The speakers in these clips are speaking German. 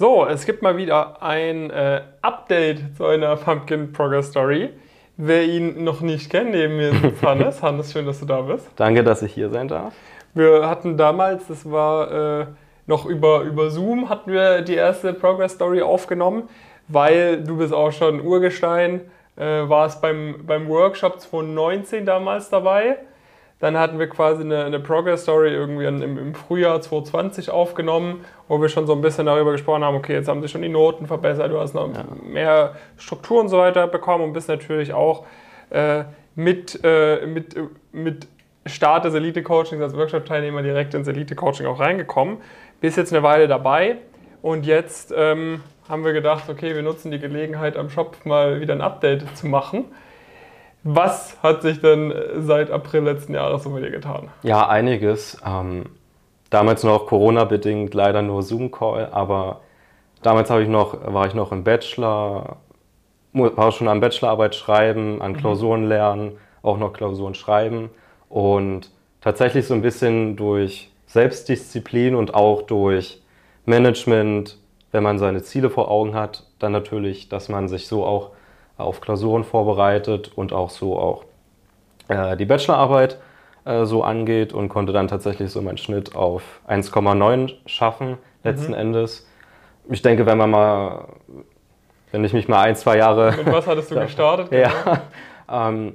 So, es gibt mal wieder ein äh, Update zu einer Pumpkin Progress Story. Wer ihn noch nicht kennt, neben mir ist Hannes. Hannes, schön, dass du da bist. Danke, dass ich hier sein darf. Wir hatten damals, das war äh, noch über, über Zoom, hatten wir die erste Progress Story aufgenommen, weil du bist auch schon Urgestein, äh, warst beim, beim Workshop 2019 damals dabei. Dann hatten wir quasi eine, eine Progress Story irgendwie im, im, Frühjahr 2020 aufgenommen, wo wir schon so ein bisschen darüber gesprochen haben, okay, jetzt haben sich schon die Noten verbessert, du hast noch ja. mehr Struktur und so weiter bekommen und bist natürlich auch äh, mit, äh, mit, mit Start des Elite-Coachings als Workshop-Teilnehmer direkt ins Elite-Coaching auch reingekommen. Bist jetzt eine Weile dabei und jetzt ähm, haben wir gedacht, okay, wir nutzen die Gelegenheit am Shop mal wieder ein Update zu machen. Was hat sich denn äh, seit April letzten Jahres so bei dir getan? Ja, einiges. Ähm, damals noch Corona-bedingt leider nur Zoom-Call, aber damals ich noch, war ich noch im Bachelor, war schon am Bachelorarbeit schreiben, an mhm. Klausuren lernen, auch noch Klausuren schreiben und tatsächlich so ein bisschen durch Selbstdisziplin und auch durch Management, wenn man seine Ziele vor Augen hat, dann natürlich, dass man sich so auch auf Klausuren vorbereitet und auch so auch äh, die Bachelorarbeit äh, so angeht und konnte dann tatsächlich so meinen Schnitt auf 1,9 schaffen, letzten mhm. Endes. Ich denke, wenn man mal, wenn ich mich mal ein, zwei Jahre. Mit was hattest du gestartet? Ja. Ähm,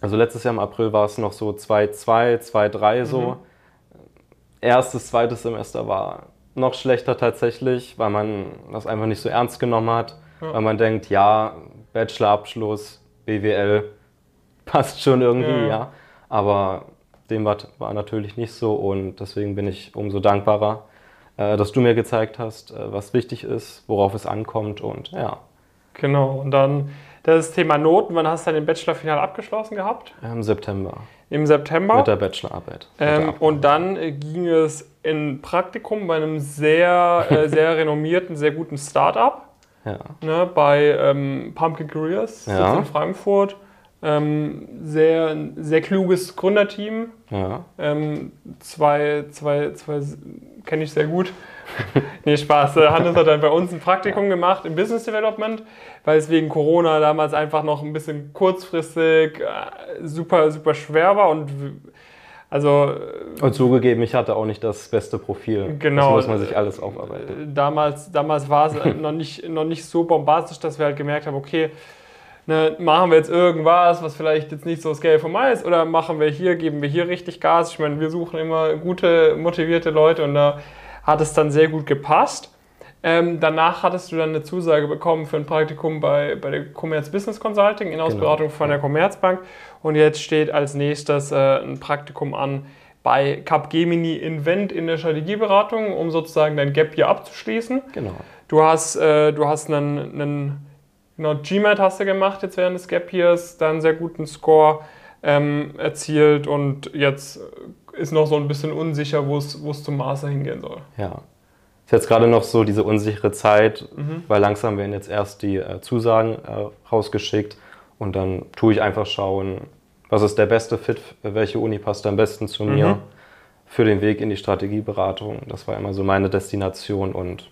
also letztes Jahr im April war es noch so 2,2, 2,3 so. Mhm. Erstes, zweites Semester war noch schlechter tatsächlich, weil man das einfach nicht so ernst genommen hat. Ja. Weil man denkt, ja, Bachelorabschluss, BWL, passt schon irgendwie, ja. ja. Aber dem war, war, natürlich nicht so und deswegen bin ich umso dankbarer, äh, dass du mir gezeigt hast, äh, was wichtig ist, worauf es ankommt und ja. Genau, und dann das Thema Noten. Wann hast du dein Bachelorfinale abgeschlossen gehabt? Im September. Im September? Mit der Bachelorarbeit. Ähm, und dann äh, ging es in Praktikum bei einem sehr, äh, sehr renommierten, sehr guten Startup. Ja. Ne, bei ähm, Pumpkin Careers ja. in Frankfurt. Ähm, sehr, sehr kluges Gründerteam. Ja. Ähm, zwei, zwei, zwei kenne ich sehr gut. nee, Spaß. Äh, Hannes hat dann bei uns ein Praktikum gemacht im Business Development, weil es wegen Corona damals einfach noch ein bisschen kurzfristig äh, super, super schwer war und also, und zugegeben, ich hatte auch nicht das beste Profil. Genau. Das muss man sich alles aufarbeiten. Damals, damals war es noch, nicht, noch nicht so bombastisch, dass wir halt gemerkt haben, okay, ne, machen wir jetzt irgendwas, was vielleicht jetzt nicht so Scale for ist, oder machen wir hier, geben wir hier richtig Gas. Ich meine, wir suchen immer gute, motivierte Leute und da hat es dann sehr gut gepasst. Ähm, danach hattest du dann eine Zusage bekommen für ein Praktikum bei, bei der Commerz Business Consulting, Inhouse-Beratung genau. von der Commerzbank. Und jetzt steht als nächstes äh, ein Praktikum an bei Capgemini Invent in der Strategieberatung, um sozusagen dein Gap hier abzuschließen. Genau. Du hast, äh, du hast einen, einen genau, GMAT hast du gemacht jetzt während des Gap Years, dann einen sehr guten Score ähm, erzielt und jetzt ist noch so ein bisschen unsicher, wo es zum Master hingehen soll. Ja, ist jetzt gerade noch so diese unsichere Zeit, mhm. weil langsam werden jetzt erst die äh, Zusagen äh, rausgeschickt und dann tue ich einfach schauen, was ist der beste Fit, welche Uni passt am besten zu mir mhm. für den Weg in die Strategieberatung. Das war immer so meine Destination und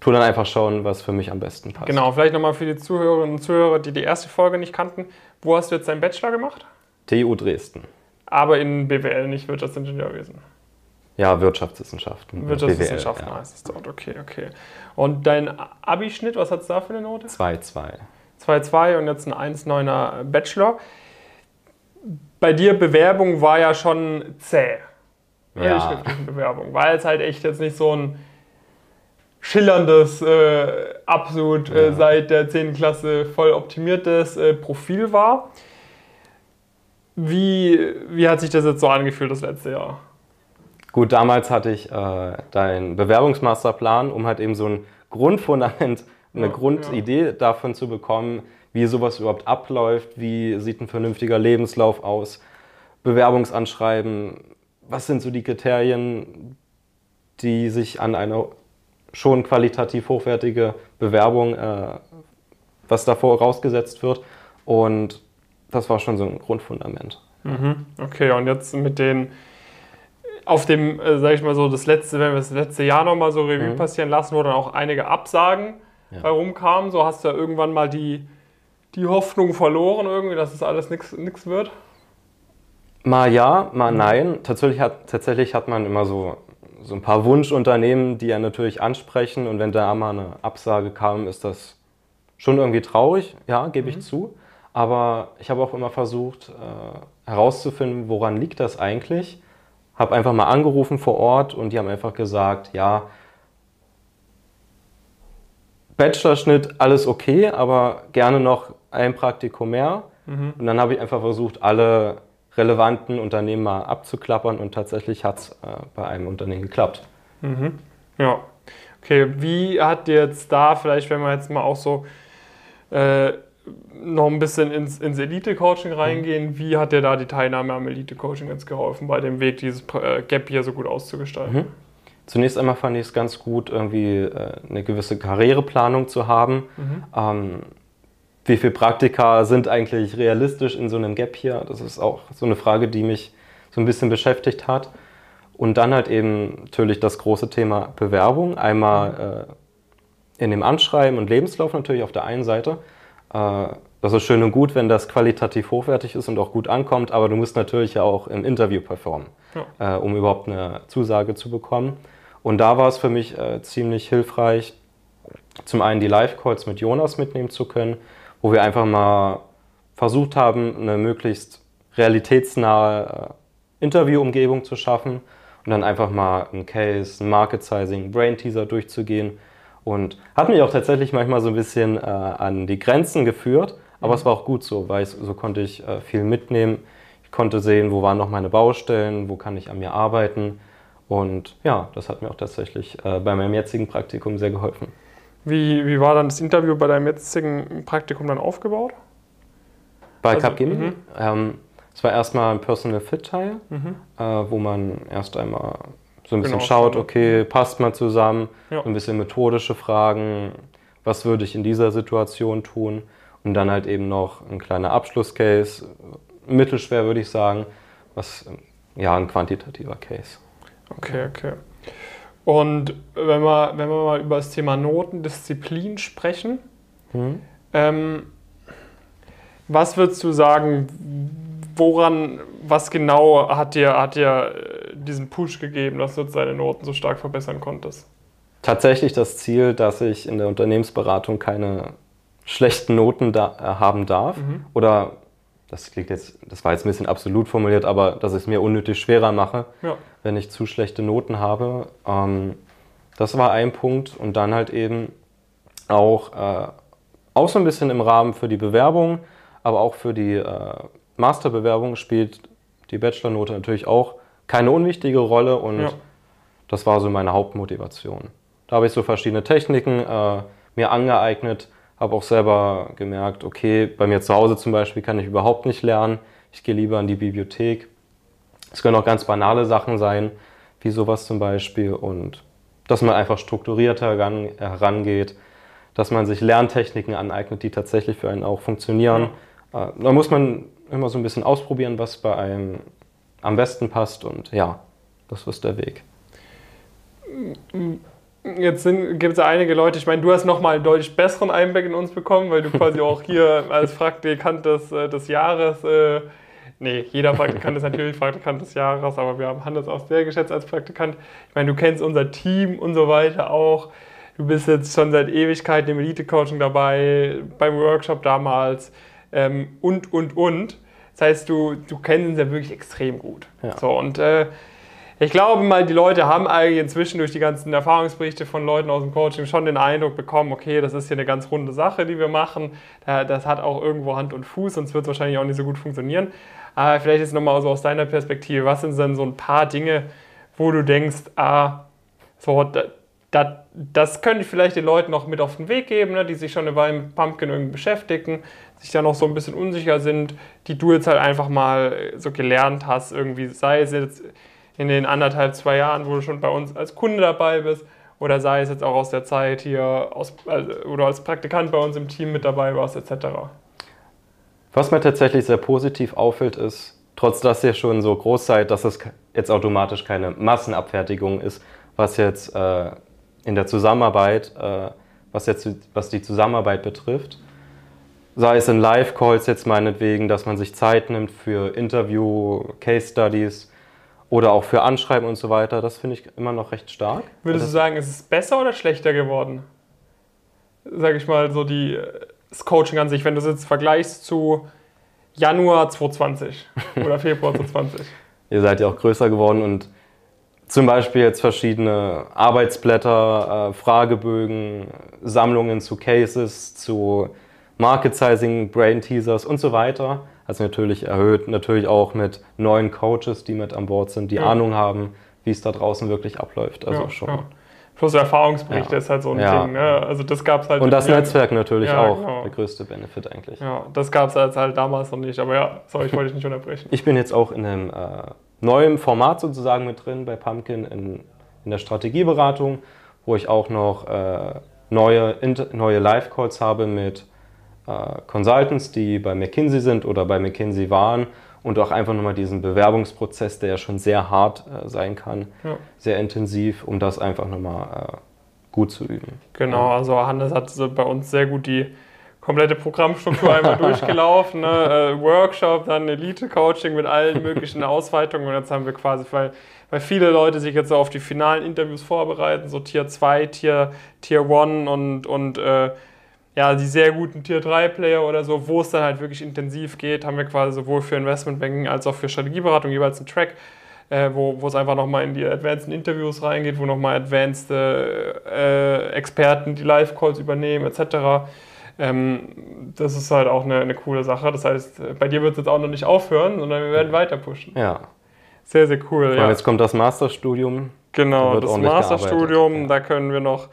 tue dann einfach schauen, was für mich am besten passt. Genau, vielleicht nochmal für die Zuhörerinnen und Zuhörer, die die erste Folge nicht kannten. Wo hast du jetzt deinen Bachelor gemacht? TU Dresden. Aber in BWL, nicht Wirtschaftsingenieurwesen. Ja, Wirtschaftswissenschaften. Wirtschaftswissenschaften BWL, heißt es dort, okay, okay. Und dein Abischnitt, was hat es da für eine Note? 2,2. 2,2 und jetzt ein 1,9er Bachelor. Bei dir Bewerbung war ja schon zäh. Ja. Bewerbung, weil es halt echt jetzt nicht so ein schillerndes, äh, absolut äh, seit der 10. Klasse voll optimiertes äh, Profil war. Wie, wie hat sich das jetzt so angefühlt das letzte Jahr? Gut, damals hatte ich äh, deinen Bewerbungsmasterplan, um halt eben so ein Grundfundament, eine ja, Grundidee ja. davon zu bekommen, wie sowas überhaupt abläuft, wie sieht ein vernünftiger Lebenslauf aus, Bewerbungsanschreiben, was sind so die Kriterien, die sich an eine schon qualitativ hochwertige Bewerbung, äh, was davor rausgesetzt wird. Und das war schon so ein Grundfundament. Mhm. Okay, und jetzt mit den auf dem, äh, sag ich mal so, das letzte, wenn wir das letzte Jahr nochmal so Revue Mhm. passieren lassen, wo dann auch einige Absagen Ja. bei rumkamen, so hast du ja irgendwann mal die, die Hoffnung verloren irgendwie, dass es alles nichts wird. Mal ja, mal nein. Tatsächlich hat, tatsächlich hat man immer so, so ein paar Wunschunternehmen, die ja natürlich ansprechen. Und wenn da mal eine Absage kam, ist das schon irgendwie traurig, ja, gebe ich zu. Aber ich habe auch immer versucht äh, herauszufinden, woran liegt das eigentlich. Habe einfach mal angerufen vor Ort und die haben einfach gesagt, ja, Bachelorschnitt, alles okay, aber gerne noch ein Praktikum mehr. Und dann habe ich einfach versucht, alle relevanten Unternehmen mal abzuklappern und tatsächlich hat es äh, bei einem Unternehmen geklappt. Ja. Okay, wie hat dir jetzt da, vielleicht wenn wir jetzt mal auch so äh, noch ein bisschen ins, ins Elite-Coaching reingehen, wie hat dir da die Teilnahme am Elite-Coaching jetzt geholfen, bei dem Weg, dieses äh, Gap hier so gut auszugestalten? Zunächst einmal fand ich es ganz gut, irgendwie äh, eine gewisse Karriereplanung zu haben. Ähm, wie viele Praktika sind eigentlich realistisch in so einem Gap hier? Das ist auch so eine Frage, die mich so ein bisschen beschäftigt hat. Und dann halt eben natürlich das große Thema Bewerbung. Einmal äh, in dem Anschreiben und Lebenslauf natürlich auf der einen Seite. Äh, das ist schön und gut, wenn das qualitativ hochwertig ist und auch gut ankommt, aber du musst natürlich ja auch im Interview performen, äh, um überhaupt eine Zusage zu bekommen. Und da war es für mich äh, ziemlich hilfreich, zum einen die Live-Calls mit Jonas mitnehmen zu können, wo wir einfach mal versucht haben, eine möglichst realitätsnahe äh, Interviewumgebung zu schaffen und dann einfach mal ein Case, ein Market Sizing, Brain Teaser durchzugehen. Und hat mich auch tatsächlich manchmal so ein bisschen äh, an die Grenzen geführt, aber es war auch gut so, weil ich, so konnte ich äh, viel mitnehmen. Ich konnte sehen, wo waren noch meine Baustellen, wo kann ich an mir arbeiten. Und ja, das hat mir auch tatsächlich äh, bei meinem jetzigen Praktikum sehr geholfen. Wie, wie war dann das Interview bei deinem jetzigen Praktikum dann aufgebaut? Bei Also, Capgemini, mhm. ähm, es war erstmal ein Personal Fit Teil, äh, wo man erst einmal so ein bisschen Genau, schaut, okay, passt man zusammen, Ja. ein bisschen methodische Fragen, was würde ich in dieser Situation tun und dann halt eben noch ein kleiner Abschlusscase, mittelschwer würde ich sagen, was ja ein quantitativer Case. Okay, okay. Und wenn wir, wenn wir mal über das Thema Notendisziplin sprechen, Mhm. ähm, was würdest du sagen, woran, was genau hat dir, hat dir diesen Push gegeben, dass du deine Noten so stark verbessern konntest? Tatsächlich das Ziel, dass ich in der Unternehmensberatung keine schlechten Noten da, äh, haben darf oder das klingt jetzt, das war jetzt ein bisschen absolut formuliert, aber dass ich es mir unnötig schwerer mache, Ja. wenn ich zu schlechte Noten habe. Ähm, das war ein Punkt. Und dann halt eben auch, äh, auch so ein bisschen im Rahmen für die Bewerbung, aber auch für die äh, Masterbewerbung spielt die Bachelornote natürlich auch keine unwichtige Rolle. Und Ja. das war so meine Hauptmotivation. Da habe ich so verschiedene Techniken äh, mir angeeignet, habe auch selber gemerkt, okay, bei mir zu Hause zum Beispiel kann ich überhaupt nicht lernen. Ich gehe lieber in die Bibliothek. Es können auch ganz banale Sachen sein, wie sowas zum Beispiel. Und dass man einfach strukturierter heran- herangeht, dass man sich Lerntechniken aneignet, die tatsächlich für einen auch funktionieren. Äh, Da muss man immer so ein bisschen ausprobieren, was bei einem am besten passt. Und ja, das ist der Weg. Jetzt gibt es einige Leute, ich meine, du hast nochmal einen deutlich besseren Einblick in uns bekommen, weil du quasi auch hier als Praktikant des, äh, des Jahres, äh, nee, jeder Praktikant ist natürlich Praktikant des Jahres, aber wir haben Hannes auch sehr geschätzt als Praktikant. Ich meine, du kennst unser Team und so weiter auch. Du bist jetzt schon seit Ewigkeiten im Elite-Coaching dabei, beim Workshop damals ähm, und, und, und. Das heißt, du, du kennst uns ja wirklich extrem gut. Ja. So, und äh, ich glaube mal, die Leute haben eigentlich inzwischen durch die ganzen Erfahrungsberichte von Leuten aus dem Coaching schon den Eindruck bekommen, okay, das ist hier eine ganz runde Sache, die wir machen. Da- Das hat auch irgendwo Hand und Fuß, sonst wird es wahrscheinlich auch nicht so gut funktionieren. Aber vielleicht jetzt nochmal so aus deiner Perspektive, was sind denn so ein paar Dinge, wo du denkst, ah, so, da, da, das könnte ich vielleicht den Leuten noch mit auf den Weg geben, ne, die sich schon eine Weile mit Pumpkin irgendwie beschäftigen, sich da noch so ein bisschen unsicher sind, die du jetzt halt einfach mal so gelernt hast, irgendwie, sei es jetzt in den anderthalb, zwei Jahren, wo du schon bei uns als Kunde dabei bist, oder sei es jetzt auch aus der Zeit hier, aus, also, oder als Praktikant bei uns im Team mit dabei warst, etc. Was mir tatsächlich sehr positiv auffällt, ist, trotz dass ihr schon so groß seid, dass es jetzt automatisch keine Massenabfertigung ist, was jetzt äh, in der Zusammenarbeit, äh, was jetzt was die Zusammenarbeit betrifft. Sei es in Live-Calls jetzt meinetwegen, dass man sich Zeit nimmt für Interview, Case Studies oder auch für Anschreiben und so weiter. Das finde ich immer noch recht stark. Würdest du sagen, ist es besser oder schlechter geworden? Sag ich mal, so die, das Coaching an sich, wenn du es jetzt vergleichst zu Januar 2020 oder Februar 2020. Ihr seid ja auch größer geworden und zum Beispiel jetzt verschiedene Arbeitsblätter, äh, Fragebögen, Sammlungen zu Cases, zu Market Sizing, Brain Teasers und so weiter. Also natürlich erhöht, natürlich auch mit neuen Coaches, die mit an Bord sind, die ja. Ahnung haben, wie es da draußen wirklich abläuft. Also ja, schon. Ja. Plus Erfahrungsberichte ja. ist halt so ein ja. Ding. Ne? Also das gab's halt. Und das Netzwerk natürlich ja, auch. Genau. Der größte Benefit eigentlich. Ja, das gab es halt, halt damals noch nicht. Aber ja, sorry, ich wollte dich nicht unterbrechen. Ich bin jetzt auch in einem äh, neuen Format sozusagen mit drin bei Pumpkin in, in der Strategieberatung, wo ich auch noch äh, neue, neue Live-Calls habe mit äh, Consultants, die bei McKinsey sind oder bei McKinsey waren und auch einfach nochmal diesen Bewerbungsprozess, der ja schon sehr hart äh, sein kann, ja. sehr intensiv, um das einfach nochmal äh, gut zu üben. Genau, also Hannes hat bei uns sehr gut die komplette Programmstruktur einmal durchgelaufen. Ne? Äh, Workshop, dann Elite-Coaching mit allen möglichen Ausweitungen und jetzt haben wir quasi, weil, weil viele Leute sich jetzt so auf die finalen Interviews vorbereiten, so Tier 2, Tier, Tier 1 und, und äh, ja, die sehr guten Tier 3 Player oder so, wo es dann halt wirklich intensiv geht, haben wir quasi sowohl für Investmentbanking als auch für Strategieberatung jeweils einen Track, äh, wo, wo es einfach nochmal in die Advanced Interviews reingeht, wo nochmal Advanced äh, Experten die Live-Calls übernehmen, etc. Ähm, das ist halt auch eine, eine coole Sache. Das heißt, bei dir wird es jetzt auch noch nicht aufhören, sondern wir werden weiter pushen. Ja. Sehr, sehr cool. Ja. Jetzt kommt das Masterstudium. Genau, da das Masterstudium, ja. da können wir noch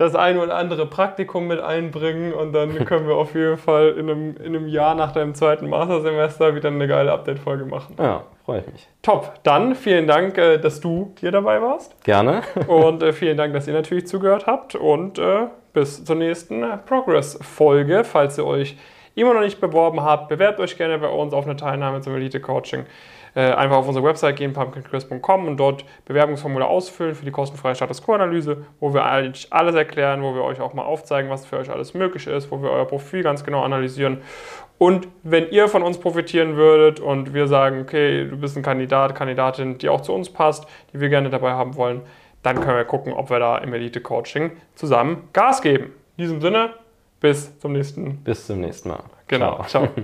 das eine oder andere Praktikum mit einbringen und dann können wir auf jeden Fall in einem, in einem Jahr nach deinem zweiten Mastersemester wieder eine geile Update-Folge machen. Ja, freue ich mich. Top. Dann vielen Dank, äh, dass du hier dabei warst. Gerne. und äh, vielen Dank, dass ihr natürlich zugehört habt und äh, bis zur nächsten Progress-Folge. Falls ihr euch immer noch nicht beworben habt, bewerbt euch gerne bei uns auf eine Teilnahme zum Elite-Coaching. Äh, einfach auf unsere Website gehen, pumpkinchris.com und dort Bewerbungsformular ausfüllen für die kostenfreie Status Quo-Analyse, wo wir eigentlich alles erklären, wo wir euch auch mal aufzeigen, was für euch alles möglich ist, wo wir euer Profil ganz genau analysieren. Und wenn ihr von uns profitieren würdet und wir sagen, okay, du bist ein Kandidat, Kandidatin, die auch zu uns passt, die wir gerne dabei haben wollen, dann können wir gucken, ob wir da im Elite-Coaching zusammen Gas geben. In diesem Sinne, bis zum nächsten. Bis zum nächsten Mal. Genau. Ciao. Ciao.